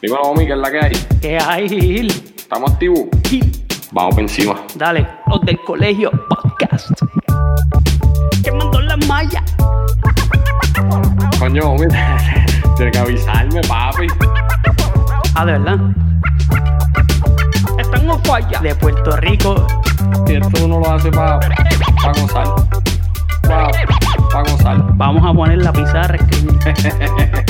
Dímelo, homie, ¿qué es la que hay? ¿Qué hay, Gil? ¿Estamos activos? Gil, Vamos por encima. Dale, los del colegio podcast. Quemando la malla. Coño, homie, tienes que avisarme, papi. Ah, de verdad. Están en falla. De Puerto Rico. Y esto uno lo hace para pa gozar. Para pa gozar. Vamos a poner la pizarra, escribir.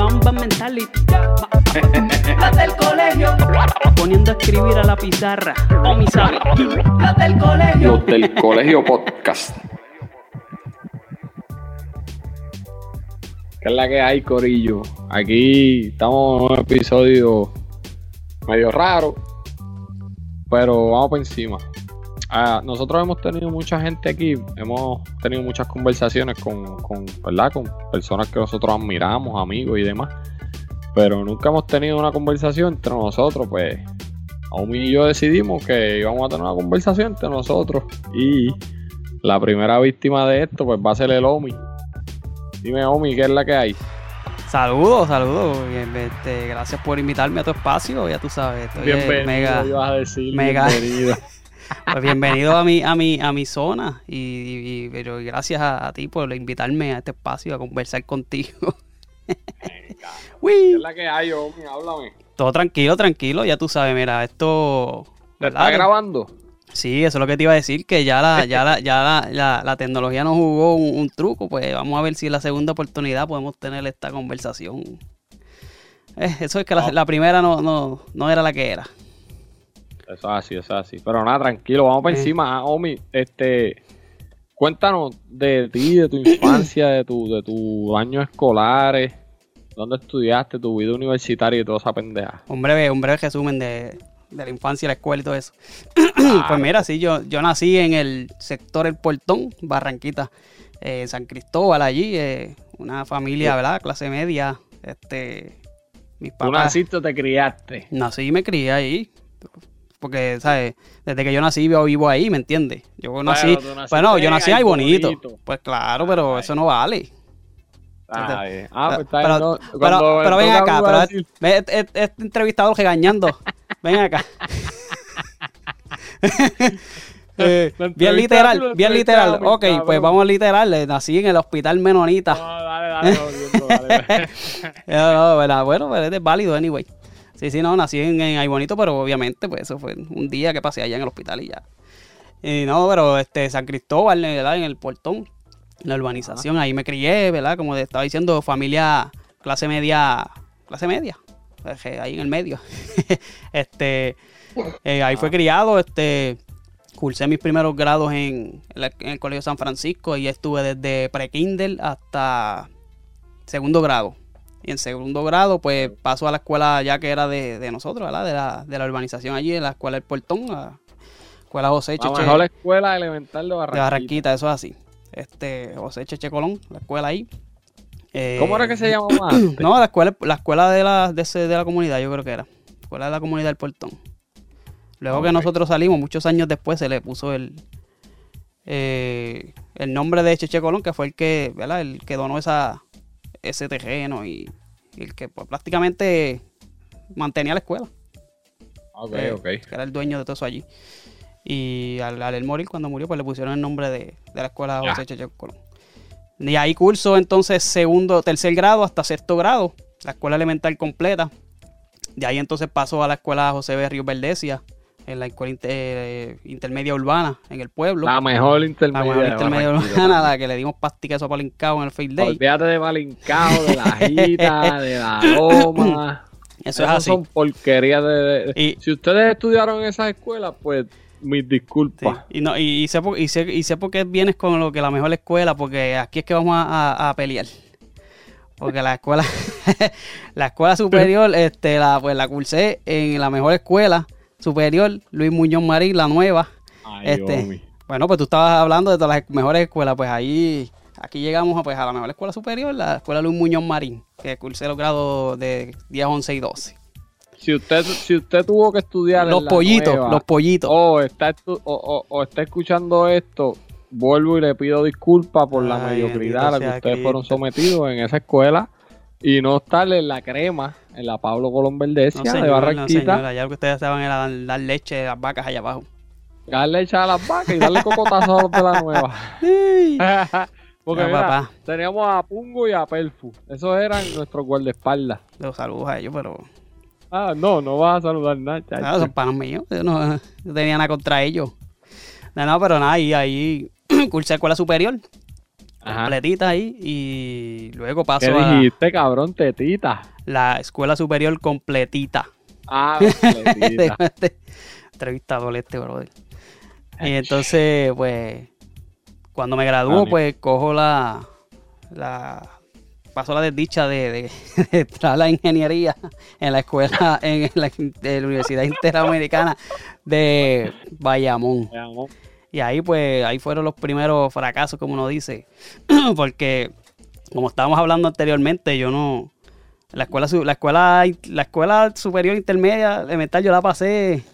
Ma- Mamba mentality. Las del colegio. Poniendo a escribir a la pizarra. O mi sabe. Las del colegio. Los del colegio podcast. ¿Qué es la que hay, Corillo? Aquí estamos en un episodio medio raro, pero vamos por encima. Ah, nosotros hemos tenido mucha gente aquí, hemos tenido muchas conversaciones con, con, ¿verdad? con personas que nosotros admiramos, amigos y demás, pero nunca hemos tenido una conversación entre nosotros, pues Omi y yo decidimos que íbamos a tener una conversación entre nosotros y la primera víctima de esto pues va a ser el Omi. Dime Omi, ¿qué es la que hay? Saludos, saludos. Este, gracias por invitarme a tu espacio. Ya tú sabes, estoy eh, mega, ibas a decir. mega- bienvenido. pues bienvenido a mi, a mi, a mi zona. Y, pero gracias a, a ti por invitarme a este espacio a conversar contigo. ¿Qué Uy. es la que hay, Omi? Háblame. Todo tranquilo, tranquilo. Ya tú sabes, mira, esto. ¿Te está grabando? Sí, eso es lo que te iba a decir, que ya la, ya la, ya la, la- la tecnología nos jugó un, un truco, pues vamos a ver si en la segunda oportunidad podemos tener esta conversación. Eh, eso es que No. la primera no, no, no era la que era. Eso es así, eso es así. Pero nada, tranquilo, vamos Eh. encima. Ah, Omi, este, cuéntanos de ti, de tu infancia, de tu, de tus años escolares, dónde estudiaste, tu vida universitaria y toda esa pendeja. Un breve, un breve resumen de, de la infancia, la escuela y todo eso. pues mira, sí, yo, yo nací en el sector El Portón, Barranquita, eh, San Cristóbal, allí, eh, una familia, ¿verdad? Clase media, este, mis Tú papás. naciste o te criaste. Nací y me crié ahí. Porque, ¿sabes? Desde que yo nací vivo, vivo ahí, ¿me entiendes? Yo nací. Bueno, yo en nací ahí bonito. Bonito. Pues claro, pero eso no vale. Ah. Ah, pues está pero, no, ven acá, pero este, este- este entrevistador regañando. Ven acá. Eh, bien literal, bien literal. Ok, pues vamos a literal. eh, Nací en el hospital Menonita. No, dale, dale, jodiendo, dale. No, no. Bueno, pero es válido, anyway. Sí, sí, no, nací en, en Ay Bonito, pero obviamente, pues eso fue un día que pasé allá en el hospital y ya. Y no, pero este, San Cristóbal, ¿verdad? En el portón, la urbanización, ahí me crié, ¿verdad? Como te estaba diciendo, familia clase media, clase media, pues, eh, ahí en el medio. este, eh, ahí fue criado, este, cursé mis primeros grados en, la- en el Colegio San Francisco y estuve desde pre-kinder hasta segundo grado. Y en segundo grado, pues paso a la escuela ya que era de, de nosotros, ¿verdad? De la, de la urbanización allí, en la escuela del Portón, la escuela José La Cheche mejor escuela elemental de de Barranquita. Barranquita, eso es así. Este, José Cheche Colón, la escuela ahí. Eh, ¿Cómo era que se llamaba antes? No, la escuela, la escuela de la, de, ese- de la comunidad, yo creo que era. Escuela de la comunidad del Portón. Luego que Ok. nosotros salimos, muchos años después, se le puso el eh, el nombre de Cheche Colón, que fue el que, ¿verdad? El que donó esa, ese terreno y, y el que pues, prácticamente mantenía la escuela. Ok, eh, ok. Que era el dueño de todo eso allí. Y al, al él morir, cuando murió, pues le pusieron el nombre de, de la escuela. José Cheche Colón. Y ahí curso entonces segundo, tercer grado hasta sexto grado, la escuela elemental completa. De ahí entonces paso a la escuela José B. Ríos Verdesia, en la escuela inter- eh, intermedia urbana, en el pueblo. La mejor La intermedia. mejor de intermedia urbana, la que le dimos pastica eso palincado en el Field Day. Olvídate de Malincao, de la Jita, de la Loma. Eso es así. son porquerías de, de- Y- Si ustedes estudiaron en esas escuelas, pues mis disculpas. Y, no, y, sé por, y, sé, y sé por qué vienes con lo que la mejor escuela, porque aquí es que vamos a, a, pelear. Porque la escuela, la escuela superior, este, la, pues la cursé en la mejor escuela superior, Luis Muñoz Marín, la nueva. este, bueno, pues tú estabas hablando de todas las mejores escuelas, pues ahí, aquí llegamos a, pues, a la mejor escuela superior, la escuela Luis Muñoz Marín, que cursé los grados de 10, 11 y 12 si usted, si usted tuvo que estudiar los pollitos, los pollitos, o está, o, está escuchando esto, vuelvo y le pido disculpas por la mediocridad a la que ustedes fueron sometidos en esa escuela y no estar en la crema, en la Pablo Colón Verdecia de Barranquita. No, ya lo que ustedes estaban era dar, leche a las vacas allá abajo. Dar leche a las vacas y darle cocotazo a los de la nueva. Porque mira, teníamos a Pungo y a Pelfu. Esos eran nuestros guardaespaldas. Los saludos a ellos, pero Ah, no, no vas a saludar nada, chacho. No, son panos míos. Yo no, tenía nada contra ellos. No, no, pero nada, ahí, ahí cursé escuela superior. Completita ahí. Y luego paso ¿Qué dijiste, cabrón? Tetita. La escuela superior completita. Ah, completita. Entrevistador este, brother. Y entonces, pues, cuando me graduó, pues, cojo la, la pasó la desdicha de, entrar a la ingeniería en la escuela, en la, Universidad Interamericana de Bayamón. Y ahí pues, ahí fueron los primeros fracasos, como uno dice, porque como estábamos hablando anteriormente, yo no, la escuela, la escuela, la escuela superior intermedia elemental yo la pasé,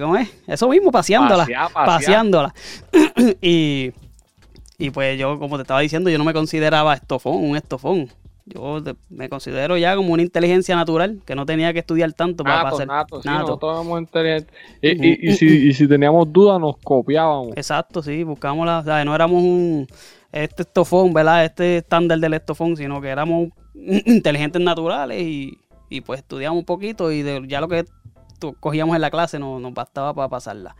¿cómo es? Eso mismo, paseándola, paseándola. y y pues yo, como te estaba diciendo, yo no me consideraba estofón, un estofón. Yo me considero ya como una inteligencia natural, que no tenía que estudiar tanto para pasar. Nato, sí, Y, y, si, y si teníamos dudas, nos copiábamos. Exacto, sí, buscamos la. O sea, no éramos un. Este estofón, ¿verdad? Este estándar del estofón, sino que éramos inteligentes naturales y, y pues estudiamos un poquito y de, ya lo que cogíamos en la clase nos, nos bastaba para pasarla.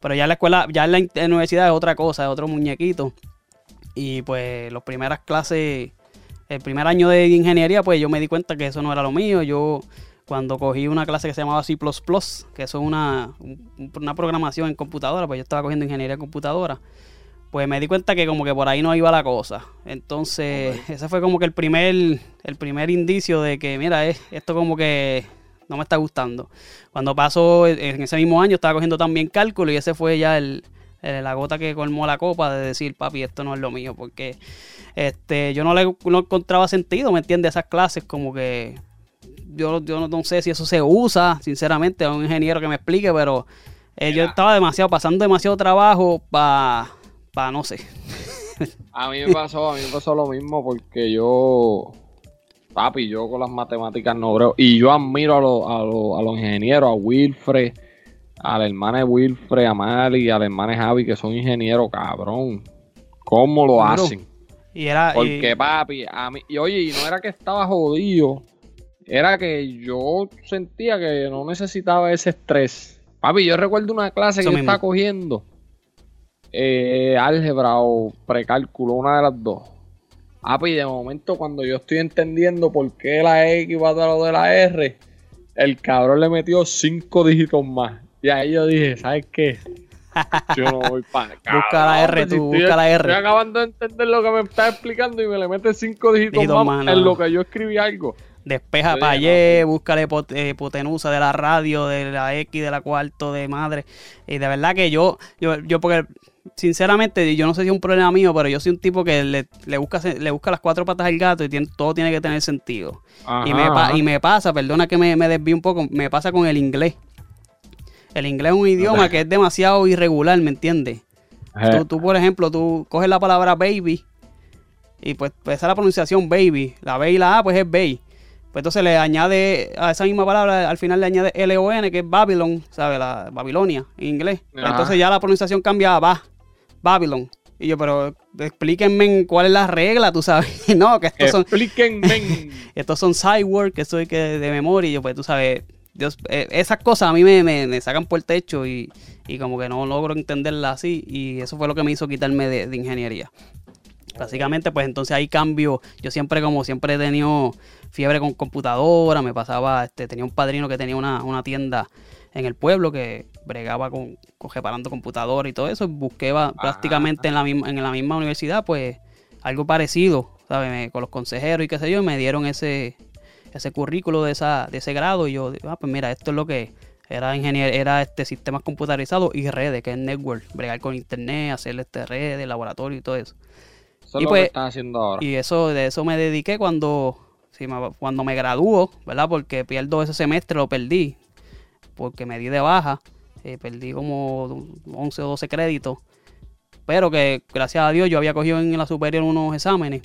Pero ya en la escuela, ya en la universidad es otra cosa, es otro muñequito. Y pues las primeras clases, el primer año de ingeniería, pues yo me di cuenta que eso no era lo mío. Yo cuando cogí una clase que se llamaba C++, que eso es una, una programación en computadora, pues yo estaba cogiendo ingeniería en computadora, pues me di cuenta que como que por ahí no iba la cosa. Entonces, ese fue como que el primer, el primer indicio de que, mira, esto como que no me está gustando. Cuando pasó en ese mismo año estaba cogiendo también cálculo y ese fue ya el, la gota que colmó la copa de decir, papi, esto no es lo mío, porque este, yo no le encontraba sentido, ¿me entiendes? Esas clases como que yo, yo no, sé si eso se usa, sinceramente, a un ingeniero que me explique, pero eh, yo estaba demasiado, pasando demasiado trabajo para, pa, no sé. A mí me pasó, a mí me pasó lo mismo porque yo, papi, yo con las matemáticas no creo, y yo admiro a, a, a los ingenieros, a Wilfred, al hermano de Wilfred, a Mali y al hermano Javi, que son ingenieros, cabrón. ¿Cómo lo hacen? Y era, Porque, papi, a mí, y oye, y no era que estaba jodido, era que yo sentía que no necesitaba ese estrés. Papi, yo recuerdo una clase que yo estaba cogiendo, eh, álgebra o precálculo, una de las dos. Papi, de momento cuando yo estoy entendiendo por qué la X va a dar lo de la R, el cabrón le metió cinco dígitos más. Y ahí yo dije, ¿sabes qué? Yo no voy para acá. Busca la R, tú, busca la R. Estoy acabando de entender lo que me está explicando y me le mete cinco dígitos más, en lo que yo escribí algo. Despeja para allá, búscale eh, hipotenusa de la radio, de la X, de la cuarto, de madre. Y de verdad que yo, yo, yo porque sinceramente, yo no sé si es un problema mío, pero yo soy un tipo que le, le busca, le busca las cuatro patas al gato y tiene, todo tiene que tener sentido. y, me, y me pasa, perdona que me, me desvíe un poco, me pasa con el inglés. El inglés es un idioma que es demasiado irregular, ¿me entiendes? Tú, por ejemplo, tú coges la palabra baby y pues, pues esa es la pronunciación baby. La B y la A pues es bay. Pues entonces le añade a esa misma palabra, al final le añade L-O-N, que es Babylon, ¿sabes? La Babilonia en inglés. Entonces ya la pronunciación cambia a ba, Babylon. Y yo, pero explíquenme cuál es la regla, tú sabes. no, que estos son. Explíquenme. estos son cyborg, que soy que de memoria. Y yo, pues tú sabes, Dios, eh, esas cosas a mí me, sacan por el techo y, como que no logro entenderlas así y eso fue lo que me hizo quitarme de, ingeniería. Básicamente, pues entonces ahí cambio. Yo siempre, como siempre he tenido fiebre con computadora, me pasaba, este, tenía un padrino que tenía una, tienda en el pueblo que bregaba con, con reparando computadores y todo eso, busqué va- prácticamente en la, misma, en la misma universidad, pues algo parecido, ¿sabes? Me- con los consejeros y qué sé yo, y me dieron ese, ese currículo de, esa, de ese grado y yo, ah, pues mira, esto es lo que es. era ingeniero, era este sistemas computarizados y redes, que es network, bregar con internet, hacer este redes, laboratorio y todo eso. Eso es Y lo pues- que estás haciendo ahora. Y eso, de eso me dediqué cuando, sí, me- cuando me graduó, ¿verdad? Porque pierdo ese semestre, lo perdí, porque me di de baja, eh, perdí como 11 o 12 créditos, pero que gracias a Dios yo había cogido en la superior unos exámenes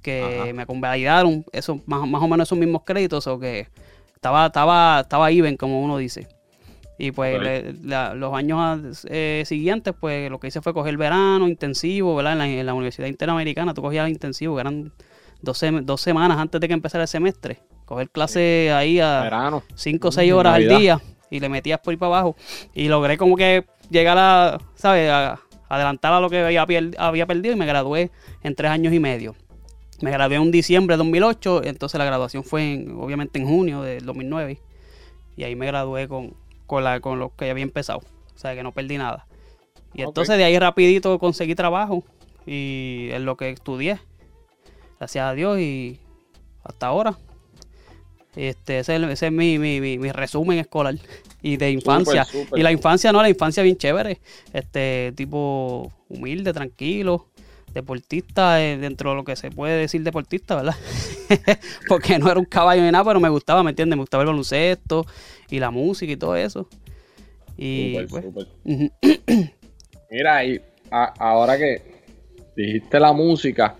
que Ajá. me convalidaron esos, más, más o menos esos mismos créditos, o que estaba, estaba, estaba even, como uno dice. Y pues le- la- los años eh, siguientes, pues lo que hice fue coger verano intensivo, ¿verdad? En la, en la Universidad Interamericana, tú cogías intensivo, que eran dos, sem- dos semanas antes de que empezara el semestre. Coger clase ahí a. 5 o 6 horas Navidad. al día y le metías por ahí para abajo. Y logré como que llegar a, ¿sabes? A adelantar a lo que había, había perdido y me gradué en tres años y medio. Me gradué en diciembre de 2008, entonces la graduación fue en- obviamente en junio del 2009. Y ahí me gradué con, con, la, con lo que había empezado. O sea, que no perdí nada. Y entonces de ahí rapidito conseguí trabajo y en lo que estudié. Gracias a Dios y hasta ahora. Este, ese es, ese es mi, mi, mi- mi resumen escolar y de infancia. Y la infancia no, la infancia bien chévere. Este tipo humilde, tranquilo, deportista, eh, dentro de lo que se puede decir deportista, ¿verdad? Porque no era un caballo ni nada, pero me gustaba, ¿me entiendes? Me gustaba el baloncesto y la música y todo eso. Y Súper, pues. Mira, y a- ahora que dijiste la música,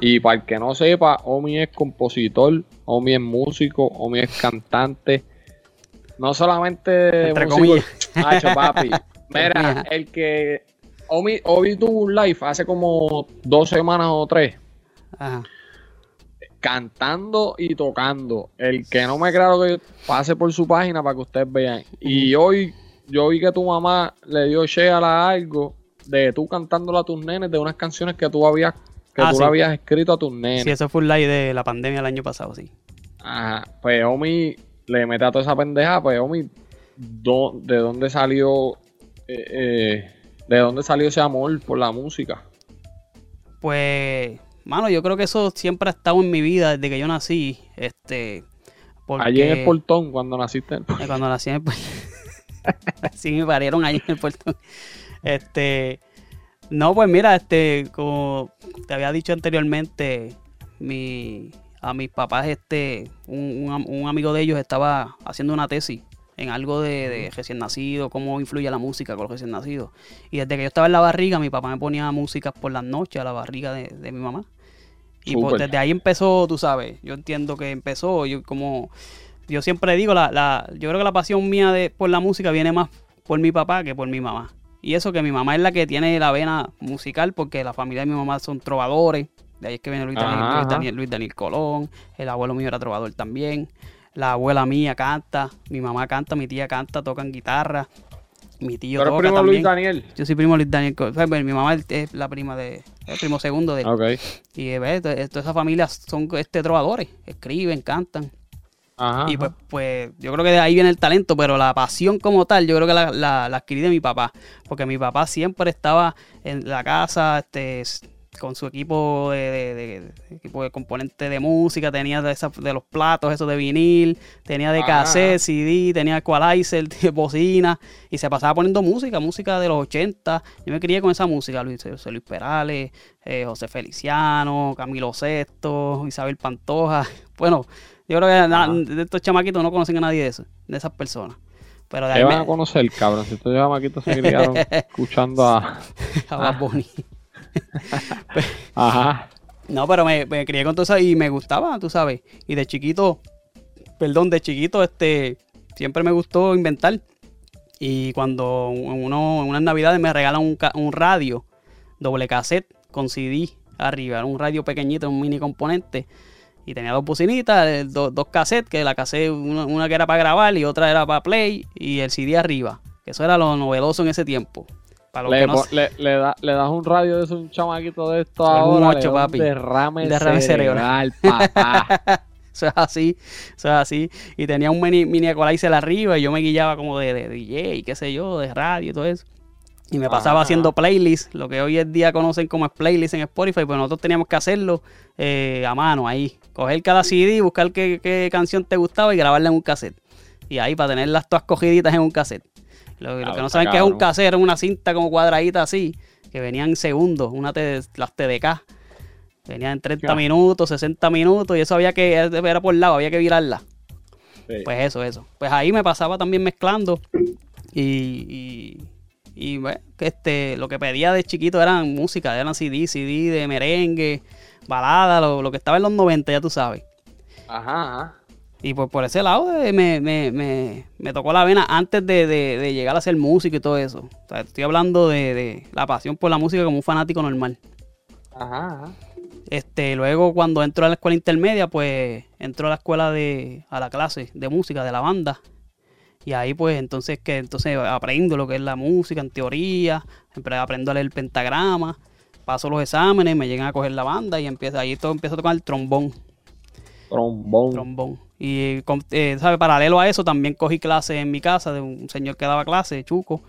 y para el que no sepa, Omi es compositor, Omi es músico, Omi es cantante. No solamente Entre músico, comillas. Hacho, papi. Mira, el que Omi, Omi tuvo un live hace como dos semanas o tres, Ajá. cantando y tocando. El que no me crea lo que pase por su página para que ustedes vean. Y hoy yo vi que tu mamá le dio share a algo de tú cantándole a tus nenes de unas canciones que tú habías que Ah, tú sí. le habías escrito a tus nenes. Sí, eso fue un live de la pandemia el año pasado, sí. Ajá. Pues Omi le mete a toda esa pendeja, pues Omi, ¿de dónde salió eh, eh, de dónde salió ese amor por la música? Pues, mano, yo creo que eso siempre ha estado en mi vida desde que yo nací. Este, porque Allí en el portón, cuando naciste. eh, cuando nací en el puerto. sí, me parieron ahí en el puerto. Este, no, pues mira, este, como te había dicho anteriormente, mi, a mis papás, este, un, un un amigo de ellos estaba haciendo una tesis en algo de, de recién nacido, cómo influye la música con los recién nacidos. Y desde que yo estaba en la barriga, mi papá me ponía música por las noches a la barriga de, de mi mamá. Y pues, desde ahí empezó, tú sabes, yo entiendo que empezó, yo como, yo siempre digo, la, la, yo creo que la pasión mía de, por la música viene más por mi papá que por mi mamá. Y eso que mi mamá es la que tiene la vena musical, porque la familia de mi mamá son trovadores, de ahí es que viene Luis Daniel, Luis. Daniel, Luis Daniel Colón, el abuelo mío era trovador también, la abuela mía canta, mi mamá canta, mi tía canta, tocan guitarra, mi tío Pero toca primo también. Luis Daniel. Yo soy primo Luis Daniel Pues, mi mamá es la prima de, el primo segundo de él. Ok. Y eh, ves, to- todas esas familias son este, trovadores, escriben, cantan. Ajá. Y pues, pues yo creo que de ahí viene el talento, pero la pasión como tal, yo creo que la, la- la adquirí de mi papá. Porque mi papá siempre estaba en la casa, este, con su equipo de, de- de- equipo de componente de música, tenía de, esas- de los platos, esos de vinil, tenía de Ajá. cassette, CD, tenía equalizer, de bocina, y se pasaba poniendo música, música de los 80. Yo me crié con esa música, Luis, José Luis Perales, eh, José Feliciano, Camilo Sesto, Isabel Pantoja. Bueno, yo creo que na- de estos chamaquitos no conocen a nadie de eso, de esas personas. Pero de ahí Te me, van a conocer, cabrón. Si estos chamaquitos se criaron escuchando a. a Bad Bunny. Ajá. No, pero me, me crié con todo eso y me gustaba, tú sabes. Y de chiquito, perdón, de chiquito, este, siempre me gustó inventar. Y cuando uno, en unas navidades me regalan un, radio, doble cassette, con CD arriba, era un radio pequeñito, un mini componente. Y tenía dos bocinitas, eh, do- dos cassettes, que la cassette, una, una que era para grabar y otra era para play, y el CD arriba. Que eso era lo novedoso en ese tiempo. Para Le, que no po- le, le da- le das un radio de eso, un chamaquito de esto ahora. ocho, le da un papi. Derrame, Derrame cerebral, papá. Eso es así, eso es así. Y tenía un mini, mini arriba y yo me guillaba como de, de DJ, qué sé yo, de radio y todo eso. Y me pasaba Ajá. haciendo playlists, lo que hoy en día conocen como playlists en Spotify, pues nosotros teníamos que hacerlo eh, a mano ahí. Coger cada CD, buscar qué, qué canción te gustaba y grabarla en un cassette. Y ahí para tenerlas todas cogiditas en un cassette. Lo, lo que no saben que es un era una cinta como cuadradita así, que venían en segundos, una las TDK. Venían en 30 Ya. minutos, 60 minutos, y eso había que, era por lado, había que virarla. Sí. Pues eso, eso. Pues ahí me pasaba también mezclando. Y, y, y, bueno, este, lo que pedía de chiquito eran música, eran CD, CD de merengue, balada, lo, lo que estaba en los 90, ya tú sabes. Ajá, ajá. Y pues por ese lado eh, me, me, me, me tocó la vena antes de, de- de llegar a ser músico y todo eso. O sea, estoy hablando de, de la pasión por la música como un fanático normal. Ajá, ajá. Este, luego cuando entro a la escuela intermedia, pues entro a la escuela de, a la clase de música de la banda. Y ahí pues entonces que entonces aprendo lo que es la música en teoría, aprendo a leer el pentagrama, paso los exámenes, me llegan a coger la banda y empieza ahí todo empiezo a tocar el trombón, Trombón. trombón. Y eh, ¿sabe? paralelo a eso también cogí clases en mi casa de un señor que daba clase, Chuco,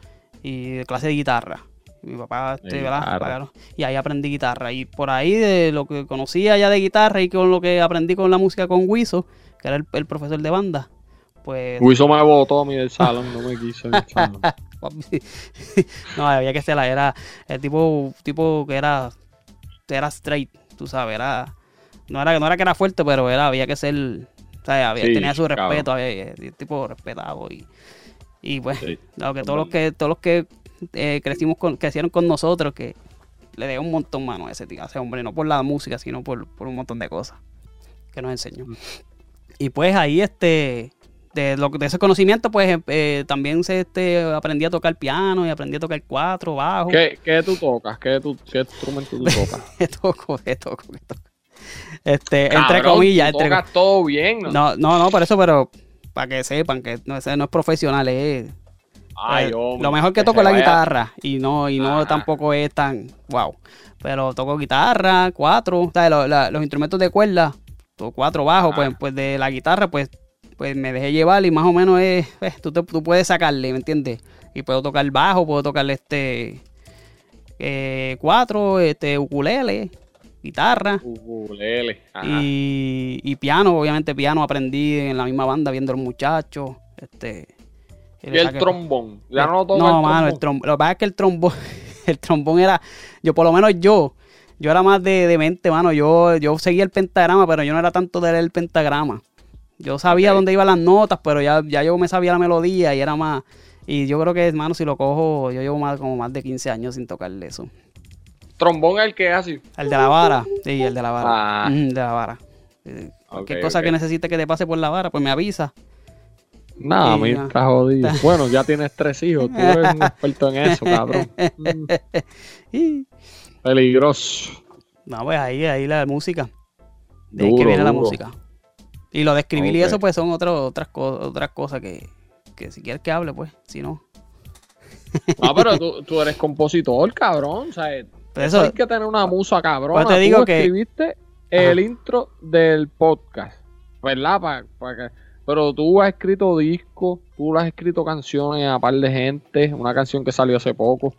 y clase de guitarra. Mi papá, este, ¿verdad? Pagaron. Y ahí aprendí guitarra. Y por ahí de lo que conocía ya de guitarra y con lo que aprendí con la música con Wiso, que era el, el profesor de banda, pues Wiso me botó a mí del salón, no me quiso el salón. no, había que ser, era el tipo, tipo que era, era straight, tú sabes, era, no era, no era que era fuerte, pero era, había que ser, o sea, había- Sí, tenía su respeto, había, tipo respetado y, y pues, Sí. lo que todos los que, todos los que eh, crecimos con, crecieron con nosotros, que le dé un montón mano a ese tío, a ese hombre, no por la música, sino por, por un montón de cosas que nos enseñó. Y pues ahí este de, lo, de ese conocimiento, pues eh, también se este, aprendí a tocar piano y aprendí a tocar cuatro, bajo. ¿Qué, ¿Qué tú tocas? ¿Qué, tú, qué instrumento tú tocas? ¿Qué toco? ¿Qué toco? ¿Qué toco? Este, entre comillas, tú entre todo bien, ¿no? No, no, no, por eso, pero para que sepan que no, ese no es profesional, es Ay, lo mejor que toco es la vaya. guitarra y no y no Ajá. tampoco es tan wow. Pero toco guitarra, cuatro, la- los instrumentos de cuerda, cuatro bajos, pues, pues de la guitarra, pues, pues me dejé llevar y más o menos es, pues, tú, te- tú puedes sacarle, ¿me entiendes? Y puedo tocar bajo, puedo tocar este eh, cuatro, este ukulele, guitarra. Ukulele. Ajá. Y, y piano, obviamente piano aprendí en la misma banda viendo a los muchachos. Este, Y el trombón. Ya no toca No, el mano, el trombón. Lo que pasa es que el trombón, el trombón era, yo por lo menos yo, yo era más de, de mente, mano. Yo, yo seguía el pentagrama, pero yo no era tanto de leer el pentagrama. Yo sabía dónde iban las notas, pero ya, ya yo me sabía la melodía y era más. Y yo creo que, hermano, si lo cojo, yo llevo más, como más de 15 años sin tocarle eso. Trombón es el que hace. El de la vara, sí, el de la vara. Ah. El de la vara. Eh, Cualquier Ok, cosa que necesite que te pase por la vara, pues me avisa. Nada, Sí, mí está jodido. Bueno, ya tienes tres hijos. Tú eres un experto en eso, cabrón. Mm, Peligroso. No, pues ahí, ahí la música. De ahí que viene la música. Y lo de escribir y eso, pues son otro- otras, co- otras cosas que, que si quieres que hable, pues, si no. No, pero tú, tú eres compositor, cabrón. O sea, eso eso, hay que tener una musa, cabrón. Pues te digo tú que- escribiste el intro del podcast, ¿verdad? Pa- pa que- pero tú has escrito discos, tú le has escrito canciones a par de gente, una canción que salió hace poco.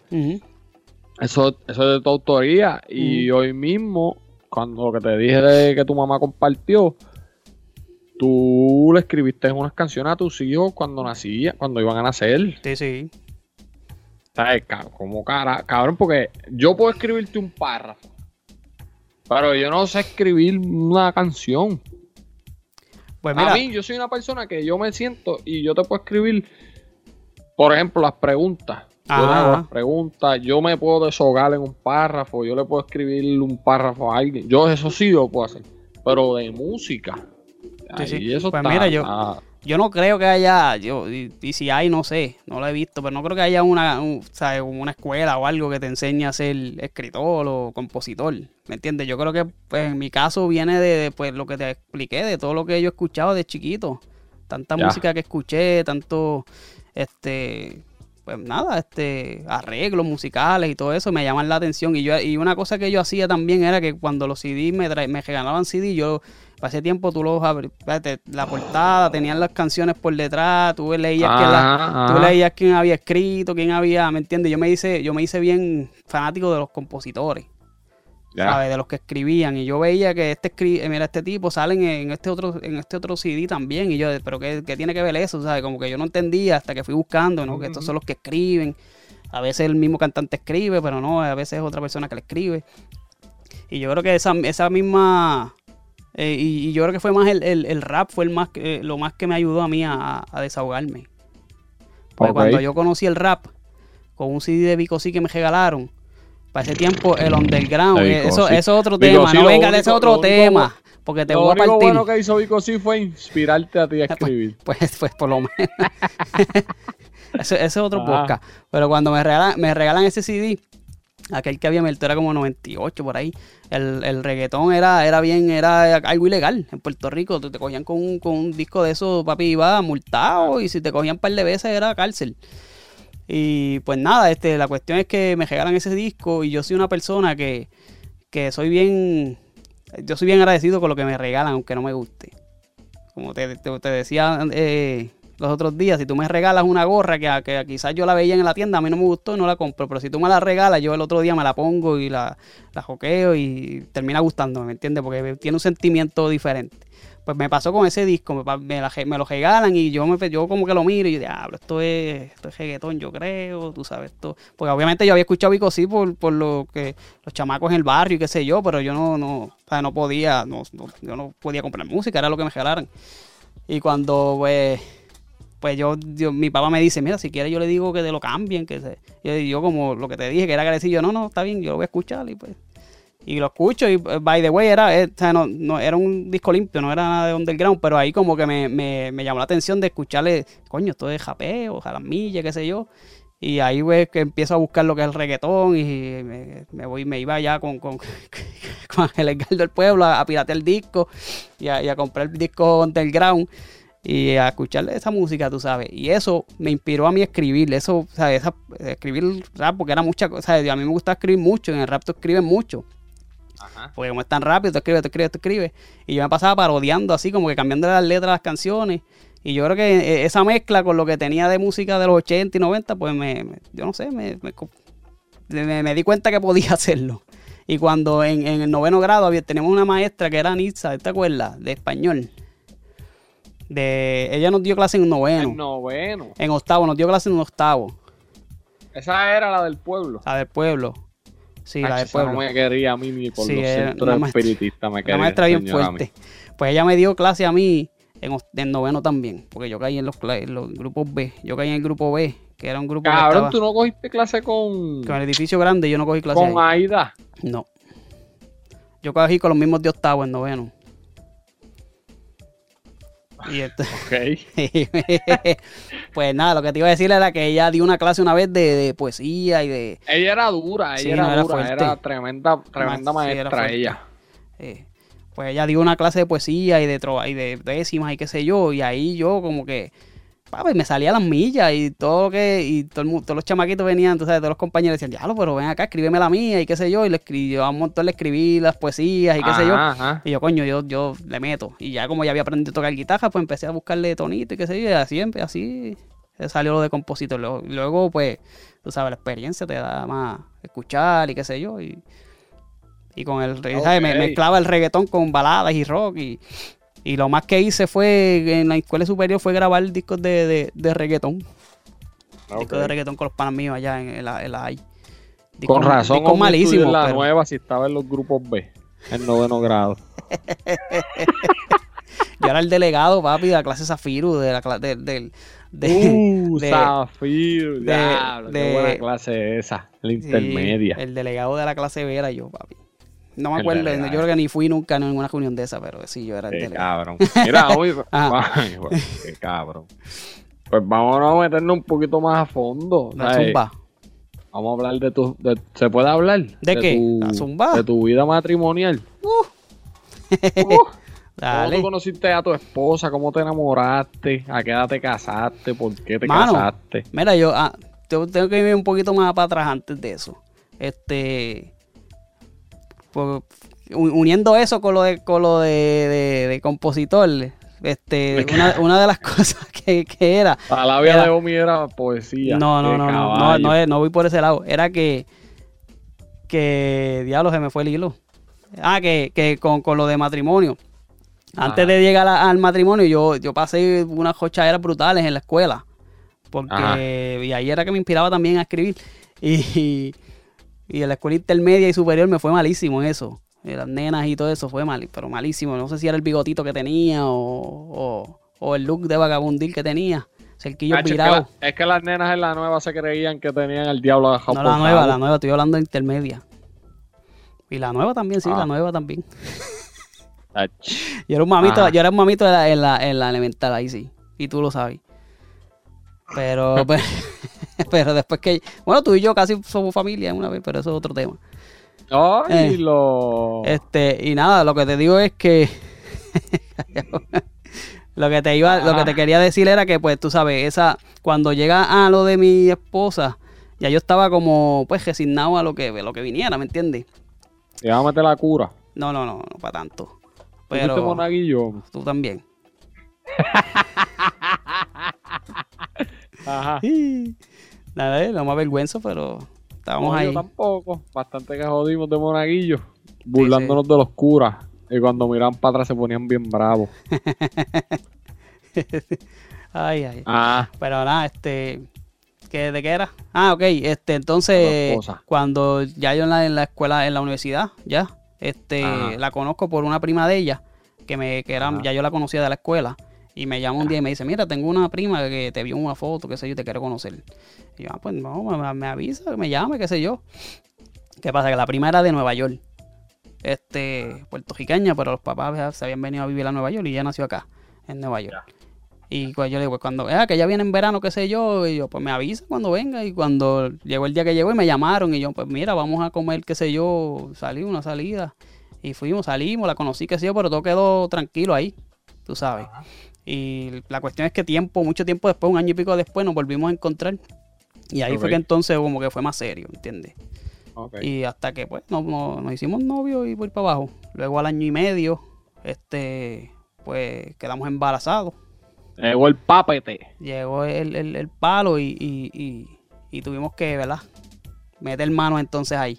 Eso, eso es de tu autoría. Y hoy mismo, cuando lo que te dije de que tu mamá compartió, tú le escribiste unas canciones a tus hijos cuando nacían, cuando iban a nacer. Sí, sí. ¿Sabes? Como cara, cabrón, porque yo puedo escribirte un párrafo, pero yo no sé escribir una canción. Pues mira, A mí, yo soy una persona que yo me siento y yo te puedo escribir, por ejemplo, las preguntas. Yo hago las preguntas, yo me puedo deshogar en un párrafo, yo le puedo escribir un párrafo a alguien. Yo eso sí lo puedo hacer, pero de música. Sí, ahí sí. eso Pues está- mira, yo- está- yo no creo que haya, yo, y, y si hay, no sé, no lo he visto, pero no creo que haya una, un- ¿sabes? una escuela o algo que te enseñe a ser escritor o compositor, ¿me entiendes? Yo creo que pues, en mi caso viene de, de, pues, lo que te expliqué, de todo lo que yo he escuchado de chiquito, tanta Ya. música que escuché, tanto, este, pues nada, este, arreglos musicales y todo eso me llaman la atención. Y yo y una cosa que yo hacía también era que cuando los CD me, tra- me regalaban CD, yo Para ese tiempo tú los abrí, espérate, la portada, tenían las canciones por detrás, tú leías, quién, la- tú leías quién había escrito, quién había, ¿me entiendes? Yo me hice, yo me hice bien fanático de los compositores. ¿sabes? De los que escribían. Y yo veía que este escri- eh, mira, este tipo salen en este otro, en este otro CD también. Y yo, pero ¿qué, qué tiene que ver eso? ¿Sabes? Como que yo no entendía hasta que fui buscando, ¿no? Que estos son los que escriben. A veces el mismo cantante escribe, pero no, a veces es otra persona que le escribe. Y yo creo que esa, esa misma. Eh, y, y yo creo que fue más el, el- el rap, fue el más eh, lo más que me ayudó a mí a, a desahogarme. Porque cuando yo conocí el rap, con un CD de Vico sí que me regalaron, para ese tiempo el underground, De eh, Vico eso, Sí. eso es otro Vico tema, Sí, no lo venga de ese único- otro lo tema, porque te Lo voy a partir. bueno que hizo Vico sí fue inspirarte a ti a escribir. Pues, pues por lo menos. ese, ese es otro Ah. podcast. Pero cuando me regalan, me regalan ese CD, aquel que había en era como 98 por ahí. El, el reggaetón era, era bien, era algo ilegal en Puerto Rico. Te, te cogían con un, con un disco de eso, papi, iba multado. Y si te cogían un par de veces era cárcel. Y pues nada, este, la cuestión es que me regalan ese disco y yo soy una persona que, que soy bien, yo soy bien agradecido con lo que me regalan, aunque no me guste. Como te, te- te decía eh, los otros días, si tú me regalas una gorra que, que quizás yo la veía en la tienda, a mí no me gustó y no la compro, pero si tú me la regalas, yo el otro día me la pongo y la, la joqueo y termina gustándome, ¿me entiendes? Porque tiene un sentimiento diferente. Pues me pasó con ese disco, me, la- me lo regalan y yo, me, yo como que lo miro y yo, diablo, esto es, esto es reggaetón, yo creo, tú sabes, esto. Porque obviamente yo había escuchado Vico sí por, por lo que los chamacos en el barrio y qué sé yo, pero yo no, no, o sea, no podía, no- yo no podía comprar música, era lo que me regalaran. Y cuando pues, pues yo, mi papá me dice, mira, si quieres yo le digo que te lo cambien, que se, yo como lo que te dije, que era agradecido, yo no, no, está bien, yo lo voy a escuchar y pues y lo escucho y eh, by the way era, eh, no, no, era un disco limpio, no era nada de underground, pero ahí como que me, me, me llamó la atención de escucharle, coño, esto es japeo, jalamilla, qué sé yo. Y ahí pues que empiezo a buscar lo que es el reggaetón y me, me voy, me iba ya con, con, con el Edgar del Pueblo a, piratear el disco y a comprar el disco underground y a escuchar esa música, tú sabes. Y eso me inspiró a mí a escribir, eso, o sea, esa- escribir rap, porque era mucha cosa, a mí me gusta escribir mucho, en el rap tú escribes mucho. Ajá. Porque como es tan rápido, tú escribes, tú escribes, tú escribes. Y yo me pasaba parodiando así, como que cambiando las letras de las canciones. Y yo creo que eh, esa mezcla con lo que tenía de música de los 80 y 90, pues me, me- yo no sé, me, me- me di cuenta que podía hacerlo. Y cuando en, en el noveno grado había, teníamos una maestra que era Nitza, ¿te acuerdas? De español. De, ella nos dio clase en noveno. El noveno. En octavo, nos dio clase en octavo. Esa era la del pueblo. La del pueblo. Sí, la Ach, del pueblo. No me quería a mí ni por Sí, los era centros una maestra- espiritistas. Me quería maestra bien fuerte. Pues ella me dio clase a mí en, en noveno también, porque yo caí en los, en los grupos B. Yo caí en el grupo B, que era un grupo que Cabrón, estaba tú no cogiste clase con, con el edificio grande. Yo no cogí clase con ahí. Aida. No. Yo cogí con los mismos de octavo en noveno. Y esto- Ok. pues nada, lo que te iba a decir era que ella dio una clase una vez de, de poesía y de... Ella era dura, ella Sí, era no, era dura, fuerte. era tremenda, tremenda sí, maestra fuerte. ella. Eh, pues ella dio una clase de poesía y de trova y de décimas y qué sé yo, y ahí yo como que papi, me salía a las millas y todo lo que, y todo el todos los chamaquitos venían, tú sabes, todos los compañeros decían, diablo, pero ven acá, escríbeme la mía y qué sé yo, y le escribí, yo a un montón le escribí las poesías y qué sé yo. Ajá. Y yo, coño, yo, yo le meto. Y ya como ya había aprendido a tocar guitarra, pues empecé a buscarle tonito y qué sé yo, y así, así salió lo de compositor. Luego, luego, pues, tú sabes, la experiencia te da más escuchar y qué sé yo, y, y con el, re- ¿sabes? Me Ok. mezclaba el reggaetón con baladas y rock y, y lo más que hice fue, en la escuela superior, fue grabar discos de, de, de reggaetón. Ok. Discos de reggaetón con los panas míos allá en, en la, en la AI. Discos- Con razón, malísimos, en la pero- nueva si estaba en los grupos B, en noveno grado. Yo era el delegado, papi, de la clase Zafiru, de la clase del... del- de- uh, de- Zafir, de- diablo, de- qué buena clase esa, la sí, intermedia. el delegado de la clase B era yo, papi. No me acuerdo, yo creo que ni fui nunca en ninguna reunión de esa, pero sí, yo era el Qué delegado. cabrón. Mira, hoy. Ay, güey, qué cabrón. Pues vámonos a meternos un poquito más a fondo. La ¿sabes? zumba. Vamos a hablar de tu. de- ¿Se puede hablar? ¿De qué? Tu, ¿La zumba? De tu vida matrimonial. Uh. Uh, ¿Cómo tú conociste a tu esposa? ¿Cómo te enamoraste? ¿A qué edad te casaste? ¿Por qué te Mano. casaste? Mira, yo ah, tengo, tengo que ir un poquito más para atrás antes de eso. Este. Pues, uniendo eso con lo de, con lo de, de- de compositor, este, una, una de las cosas que, que era, La labia Era- de Omi era poesía. no, no, no, no, no, no, voy por ese lado. Era que, que, diablo, se me fue el hilo. Ah, que, que con, con lo de matrimonio. Antes Ajá. de llegar a- al matrimonio, yo, yo pasé unas jochaderas brutales en la escuela. Porque, Ajá. y ahí era que me inspiraba también a escribir. Y, y en la escuela intermedia y superior me fue malísimo eso. Y las nenas y todo eso fue mal, pero malísimo. No sé si era el bigotito que tenía o, o, o el look de vagabundil que tenía. Cerquillo Nacho, es, que virado. la- es que las nenas en la nueva se creían que tenían el diablo de No la nueva, la nueva, estoy hablando de intermedia. Y la nueva también, sí, Ah. la nueva también. Ach. Yo era un mamito, Ajá. yo era un mamito en la, en la, en la elemental, ahí sí. Y tú lo sabes. Pero, pero, pero después que. Bueno, tú y yo casi somos familia una vez, pero eso es otro tema. Ay, Eh. lo. Este, y nada, lo que te digo es que. lo que te iba, lo que te quería decir era que, pues, tú sabes, esa, cuando llega a lo de mi esposa, ya yo estaba como, pues, resignado a lo que, lo que viniera, ¿me entiendes? Te va a meter la cura. No, no, no, no para tanto. ¿Tú Pero monaguillo? tú también. Ajá. Nada, eh, no me avergüenzo, pero estábamos No, yo ahí. tampoco. Bastante que jodimos de monaguillo. Burlándonos de los curas. Y cuando miraban para atrás se ponían bien bravos. Ay, ay. Ah, Pero nada, este. ¿qué, ¿De qué era? Ah, ok. Este, entonces, cuando ya yo en la, en la escuela, en la universidad, ya, este, Ajá. la conozco por una prima de ella, que me, que era, Ajá. ya yo la conocía de la escuela. Y me llama un día y me dice, mira, tengo una prima que te vio una foto, qué sé yo, te quiero conocer. Y yo, ah, pues no, me, avisa, me llame, qué sé yo. ¿Qué pasa? Que la prima era de Nueva York. Este, puertorriqueña, pero los papás se habían venido a vivir a Nueva York y ella nació acá, en Nueva York. Y pues yo le digo, pues cuando, ah, que ella viene en verano, qué sé yo, y yo, pues me avisa cuando venga. Y cuando llegó el día que llegó y me llamaron, y yo, pues mira, vamos a comer, qué sé yo, salí una salida. Y fuimos, salimos, la conocí, qué sé yo, pero todo quedó tranquilo ahí, tú sabes. Y la cuestión es que tiempo, mucho tiempo después, un año y pico después, nos volvimos a encontrar. Y ahí fue que entonces como que fue más serio, ¿entiendes? Y hasta que pues no, no- nos hicimos novios y por para abajo. Luego al año y medio, este, pues quedamos embarazados. Llegó el papete. Llegó el, el- el palo y, y- y- y tuvimos que, ¿verdad? Meter mano entonces ahí.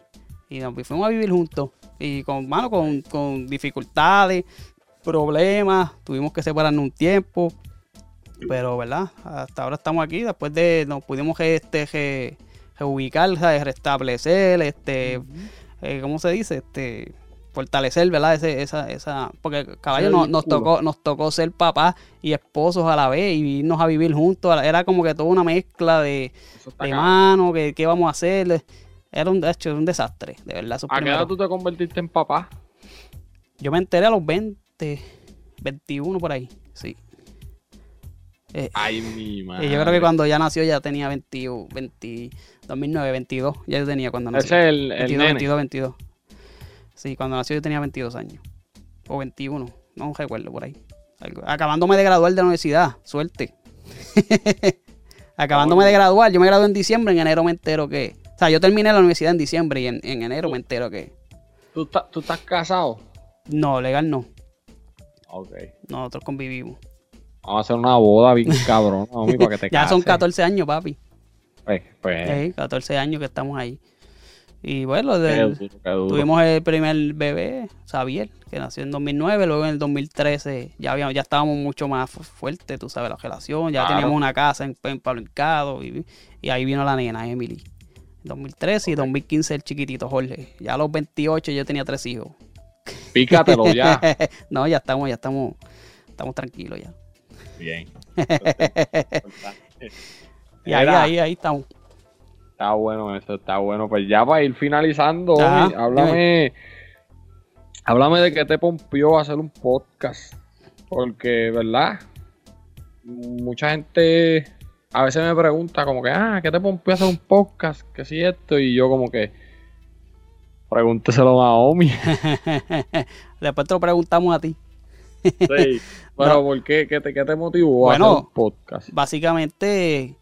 Y nos fuimos a vivir juntos. Y con, mano, con, con dificultades, problemas, tuvimos que separarnos un tiempo. Pero, ¿verdad? Hasta ahora estamos aquí. Después de nos pudimos este, re- reubicar, ¿sabes? restablecer, este, eh, ¿cómo se dice? Este, fortalecer, ¿verdad? Ese, esa, esa, porque caballo nos tocó, nos tocó ser papás y esposos a la vez y irnos a vivir juntos. Era como que toda una mezcla de, de mano, que qué vamos a hacer. Era un, hecho, un desastre, de verdad. ¿A qué edad tú te convertiste en papá? Yo me enteré a los 20, 21 por ahí, sí. Eh, Ay, mi madre. yo creo que cuando ya nació ya tenía 20, 20 2009, 22. Ya yo tenía cuando nació. Ese es el, el 22, nene. 22, 22. Sí, cuando nació yo tenía 22 años. O 21, no recuerdo por ahí. Algo- Acabándome de graduar de la universidad, suerte. Acabándome de graduar, yo me gradué en diciembre, en enero me entero que... O sea, yo terminé la universidad en diciembre y en, en enero me entero que... ¿Tú, ¿Tú estás casado? No, legal no. Ok. Nosotros convivimos. Vamos a hacer una boda bien cabrón, mami, para que te Ya son cases. 14 años, papi. Pues, pues, Sí, 14 años que estamos ahí. Y bueno, qué del- duro, qué duro. Tuvimos el primer bebé, Xavier, que nació en 2009, luego en el 2013 ya habíamos, ya estábamos mucho más fu- fuertes, tú sabes, la relación, ya Claro. teníamos una casa en, en Pablo y, y ahí vino la nena, Emily. En 2013 y 2015 el chiquitito Jorge. Ya a los 28 yo tenía tres hijos. Pícatelo ya. no, ya estamos, ya estamos, estamos tranquilos ya. Bien. Y ahí, ahí, ahí estamos. Está bueno eso, está bueno. Pues ya para ir finalizando, Ajá, háblame, háblame de qué te pompió hacer un podcast. Porque, ¿verdad? Mucha gente a veces me pregunta como que, ah, ¿qué te pompió hacer un podcast? ¿Qué si esto? Y yo como que, pregúnteselo a Omi. Después te lo preguntamos a ti. Sí. Pero, No. ¿por qué? ¿Qué te, qué te motivó a Bueno, hacer un podcast? básicamente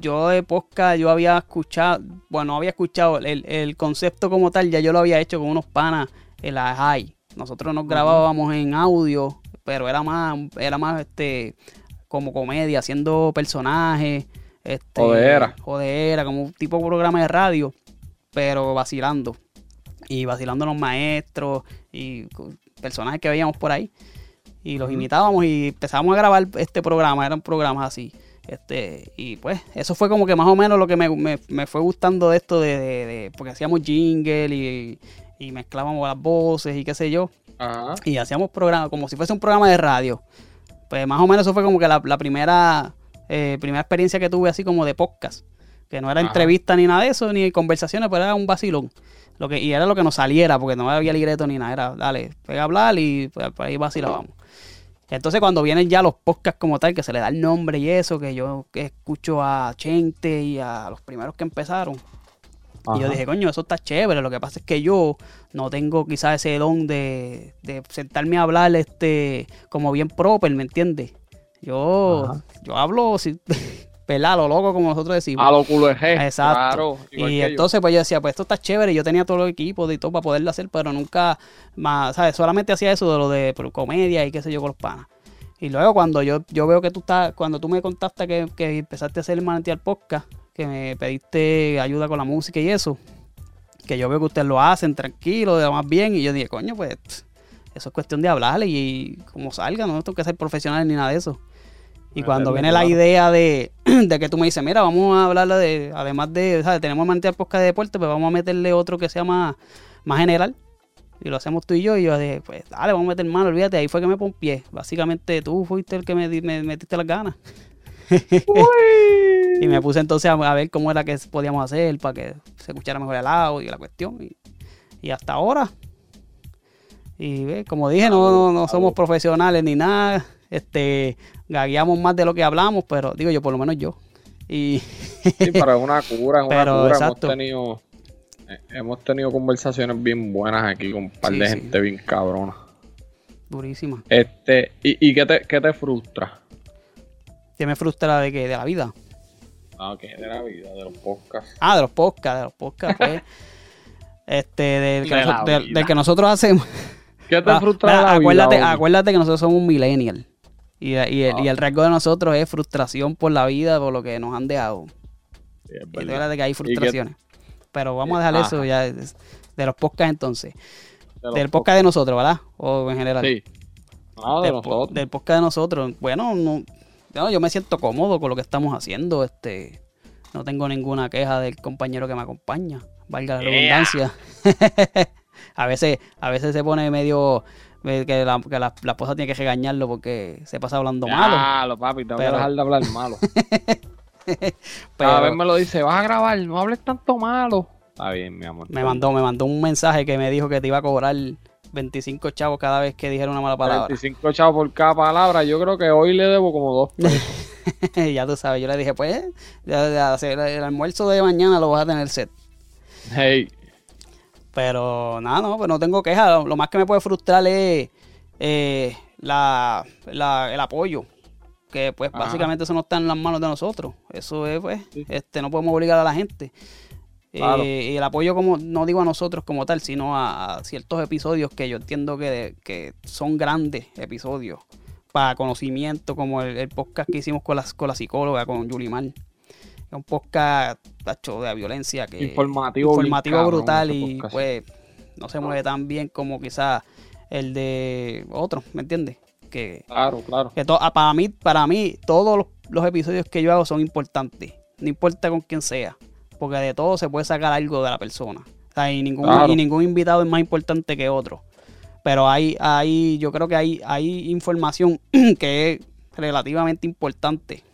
yo de podcast yo había escuchado, bueno, no había escuchado el, el concepto como tal, ya yo lo había hecho con unos panas en la high. Nosotros nos grabábamos en audio, pero era más, era más este como comedia, haciendo personajes, este, Jodera. jodera, como un tipo de programa de radio, pero vacilando. Y vacilando a los maestros y personajes que veíamos por ahí. Y los imitábamos y empezamos a grabar este programa, eran programas así. Este, y pues, eso fue como que más o menos lo que me, me- me fue gustando de esto de, de- de- porque hacíamos jingle y, y mezclábamos las voces y qué sé yo Ajá. y hacíamos programa como si fuese un programa de radio. Pues más o menos eso fue como que la, la primera, eh, primera experiencia que tuve así como de podcast. Que no era Ajá. entrevista ni nada de eso, ni conversaciones, pero era un vacilón. Lo que, y era lo que nos saliera, porque no había libreto ni nada. Era, dale, pega a hablar y pues, por ahí vacilábamos. Entonces cuando vienen ya los podcasts como tal, que se le da el nombre y eso, que yo que escucho a Chente y a los primeros que empezaron, y yo dije, coño, eso está chévere. Lo que pasa es que yo no tengo quizás ese don de, de sentarme a hablar este como bien proper, ¿me entiendes? Yo, Ajá. yo hablo si, pelado, loco, como nosotros decimos. A lo culo es Exacto. Claro. y yo. entonces pues yo decía, pues esto está chévere, yo tenía todo el equipo y todo para poderlo hacer, pero nunca más, ¿sabes? Solamente hacía eso de lo de comedia y qué sé yo con los panas. Y luego cuando yo, yo veo que tú estás, cuando tú me contaste que, que empezaste a hacer el manantial podcast, que me pediste ayuda con la música y eso, que yo veo que ustedes lo hacen tranquilo, de lo más bien, y yo dije, coño, pues eso es cuestión de hablarle y, como salga, no tengo que ser profesional ni nada de eso. Y cuando viene la idea de, de que tú me dices, mira, vamos a hablarle de, además de, ¿sabes? Tenemos manantial podcast de deporte, pues vamos a meterle otro que sea más, más general. Y lo hacemos tú y yo, y yo dije, pues dale, vamos a meter mano, olvídate, ahí fue que me pompié. Básicamente tú fuiste el que me, me metiste las ganas. Y me puse entonces a, a ver cómo era que podíamos hacer para que se escuchara mejor el audio y la cuestión. Y, y hasta ahora. Y ve, como dije, no, no, no somos profesionales ni nada. Este, gagueamos más de lo que hablamos, pero digo yo, por lo menos yo. Y Sí, pero es una cura, es una Pero, cura. exacto. Hemos tenido, eh, hemos tenido conversaciones bien buenas aquí con un par Sí, de sí. gente bien cabrona. durísima. Este, ¿y, y qué, te, qué te frustra? ¿Qué me frustra de que de la vida? Ah, ok, de la vida, de los podcasts. Ah, de los podcasts, de los podcasts, pues. este, del que, De del- que nosotros hacemos. ¿Qué te Ah, frustra de la acuérdate, vida? Acuérdate que nosotros somos un millennial. Y, y el, Ah. y el rasgo de nosotros es frustración por la vida, por lo que nos han dejado. Sí, es Y verdad. acuérdate que hay frustraciones. Pero vamos a dejar Ajá. eso ya de, de los podcasts entonces. De Del podcast de nosotros, ¿verdad? O en general. Sí. No, de del, po- del podcast de nosotros. Bueno, no, no, yo me siento cómodo con lo que estamos haciendo. Este, no tengo ninguna queja del compañero que me acompaña. Valga la Yeah. redundancia. a veces, a veces se pone medio que la, que la, la esposa tiene que regañarlo porque se pasa hablando malo. Malo, papi, tengo Pero- que dejar de hablar malo. Pero Cada vez me lo dice, vas a grabar, no hables tanto malo. Está bien, mi amor. me mandó, me mandó un mensaje que me dijo que te iba a cobrar 25 chavos cada vez que dijera una mala palabra. 25 chavos por cada palabra. Yo creo que hoy le debo como dos pesos. ya tú sabes, yo le dije, pues, ya- ya, el almuerzo de mañana lo vas a tener set. hey, Pero nada, no, pues no tengo queja. Lo, más que me puede frustrar es eh, la, la- el apoyo. Que pues Ajá. básicamente eso no está en las manos de nosotros. Eso es, pues, Sí. este, no podemos obligar a la gente. Claro. Eh, y el apoyo, como no digo a nosotros como tal, sino a, a ciertos episodios que yo entiendo que, que son grandes episodios para conocimiento, como el, el podcast que hicimos con la, con la psicóloga, con Yulimar. Es un podcast tacho, de violencia que Informativo informativo cabrón, brutal y pues no se mueve tan bien como quizás el de otro, ¿me entiendes? Que, claro, claro. que to- ah, para mí, para mí, todos los, los episodios que yo hago son importantes. No importa con quién sea. Porque de todo se puede sacar algo de la persona. O sea, y ningún, Claro. y ningún invitado es más importante que otro. Pero hay, hay, yo creo que hay, hay información que es relativamente importante.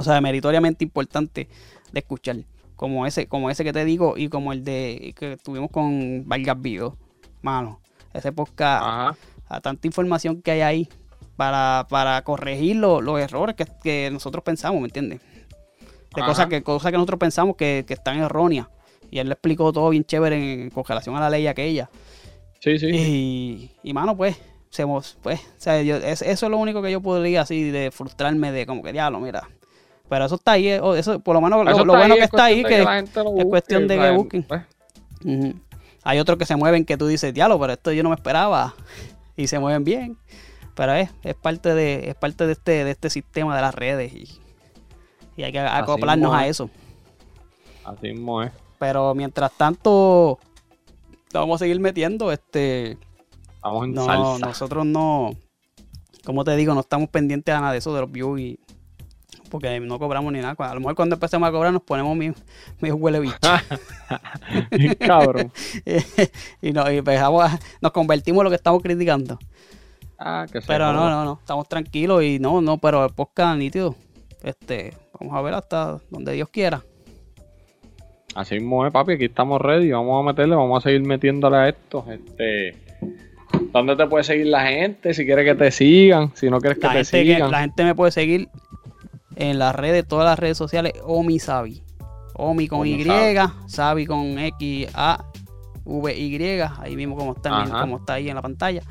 O sea, meritoriamente importante de escuchar. Como ese, como ese que te digo, y como el de que tuvimos con Vargas Vido. Mano, ese podcast Ajá. a tanta información que hay ahí para, para corregir lo- los errores que, que nosotros pensamos, ¿me entiendes? De Ajá. cosas que, cosas que nosotros pensamos que, que están erróneas. Y él le explicó todo bien chévere en, con relación a la ley aquella. Sí, sí. Y, y mano, pues, se, pues o sea, yo- es- eso es lo único que yo podría así de frustrarme de como que diablo, mira. Pero eso está ahí, eh, eso, por lo menos lo, Eso lo bueno que es está ahí, que, la es cuestión de que busquen. Pues. Hay otros que se mueven que tú dices, diablo, pero esto yo no me esperaba. Y se mueven bien. Pero es, es parte de, es parte de este, de este sistema de las redes y, y hay que acoplarnos a eso. Así mismo es. Pero mientras tanto, vamos a seguir metiendo. Este, Vamos en no, salsa. nosotros no, como te digo, no estamos pendientes a nada de eso, de los views y porque no cobramos ni nada. A lo mejor cuando empecemos a cobrar nos ponemos mi, mi huele bicho. Cabrón. y, no, y empezamos a- nos convertimos en lo que estamos criticando. Ah, que Pero no, no, no, estamos tranquilos y no, no, pero el podcast nítido. Este, vamos a ver hasta donde Dios quiera. Así mismo es, papi. Aquí estamos ready. Vamos a meterle, vamos a seguir metiéndole a esto. Este. ¿Dónde te puede seguir la gente? Si quieres que te sigan, si no quieres que La te que- sigan. la gente me puede seguir en las redes, todas las redes sociales, Omi Sabi. Omi con Omi Y, Sabi. Sabi con X, A, V, Y, ahí mismo como está, como está ahí en la pantalla.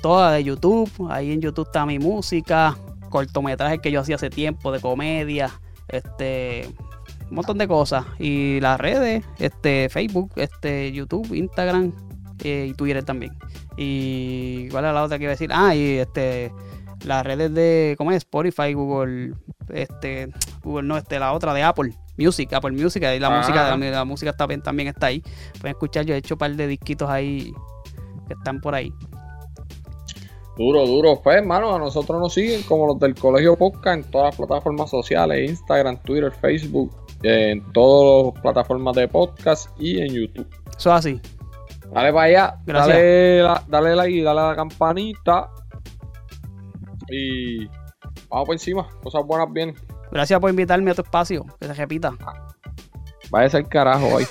Toda de YouTube, ahí en YouTube está mi música, cortometrajes que yo hacía hace tiempo de comedia, este un montón de cosas. Y las redes, este Facebook, este YouTube, Instagram eh, y Twitter también. Y cuál es la otra que iba a decir? Ah, y este las redes de ¿cómo es? Spotify, Google, este Google no, este la otra de Apple Music, Apple Music, ahí la Ah. música, la, la música también, también está ahí. Pueden escuchar, yo he hecho un par de disquitos ahí que están por ahí. Duro, duro. Pues, hermano, a nosotros nos siguen como los del Colegio Podcast en todas las plataformas sociales: Instagram, Twitter, Facebook, en todas las plataformas de podcast y en YouTube. Eso es así. Dale para allá, Gracias. dale, la, dale like, dale a la campanita y vamos por encima, cosas buenas bien. Gracias por invitarme a tu espacio, que se repita. Vaya a ser carajo hoy.